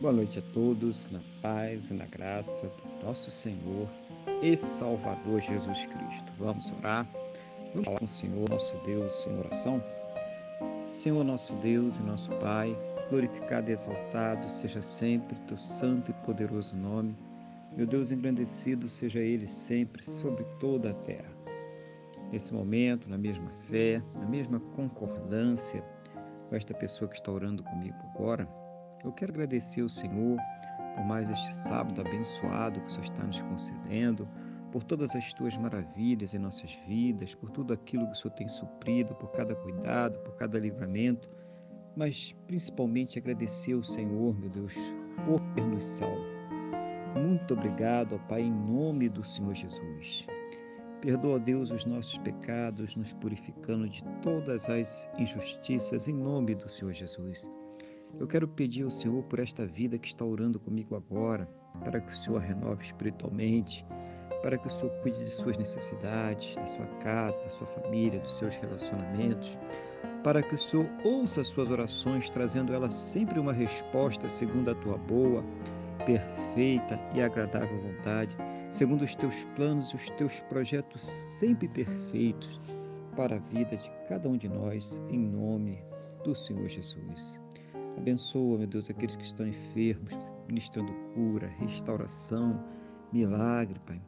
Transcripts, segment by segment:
Boa noite a todos, na paz e na graça do nosso Senhor e Salvador Jesus Cristo. Vamos orar. Vamos falar com o Senhor, nosso Deus, em oração. Senhor, nosso Deus e nosso Pai, glorificado e exaltado seja sempre teu santo e poderoso nome. Meu Deus, engrandecido seja ele sempre sobre toda a terra. Nesse momento, na mesma fé, na mesma concordância com esta pessoa que está orando comigo agora, eu quero agradecer ao Senhor por mais este sábado abençoado que o Senhor está nos concedendo, por todas as tuas maravilhas em nossas vidas, por tudo aquilo que o Senhor tem suprido, por cada cuidado, por cada livramento, mas principalmente agradecer ao Senhor, meu Deus, por ter nos salvo. Muito obrigado, ó Pai, em nome do Senhor Jesus. Perdoa, Deus, os nossos pecados, nos purificando de todas as injustiças, em nome do Senhor Jesus. Eu quero pedir ao Senhor por esta vida que está orando comigo agora, para que o Senhor renove espiritualmente, para que o Senhor cuide de suas necessidades, da sua casa, da sua família, dos seus relacionamentos, para que o Senhor ouça as suas orações, trazendo elas sempre uma resposta segundo a tua boa, perfeita e agradável vontade, segundo os teus planos e os teus projetos sempre perfeitos para a vida de cada um de nós, em nome do Senhor Jesus. Abençoa, meu Deus, aqueles que estão enfermos, ministrando cura, restauração, milagre, Pai.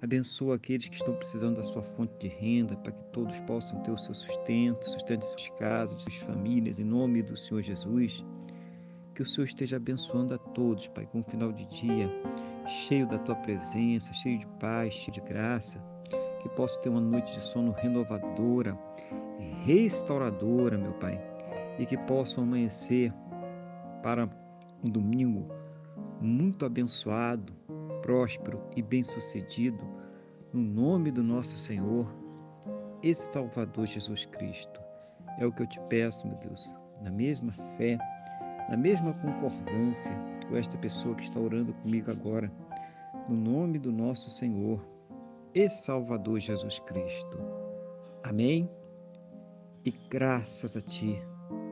Abençoa aqueles que estão precisando da sua fonte de renda, para que todos possam ter o seu sustento, sustento de suas casas, de suas famílias, em nome do Senhor Jesus. Que o Senhor esteja abençoando a todos, Pai, com um final de dia cheio da tua presença, cheio de paz, cheio de graça. Que possa ter uma noite de sono renovadora, restauradora, meu Pai e que possam amanhecer para um domingo muito abençoado, próspero e bem-sucedido, no nome do nosso Senhor e Salvador Jesus Cristo. É o que eu te peço, meu Deus, na mesma fé, na mesma concordância com esta pessoa que está orando comigo agora, no nome do nosso Senhor e Salvador Jesus Cristo. Amém? E graças a Ti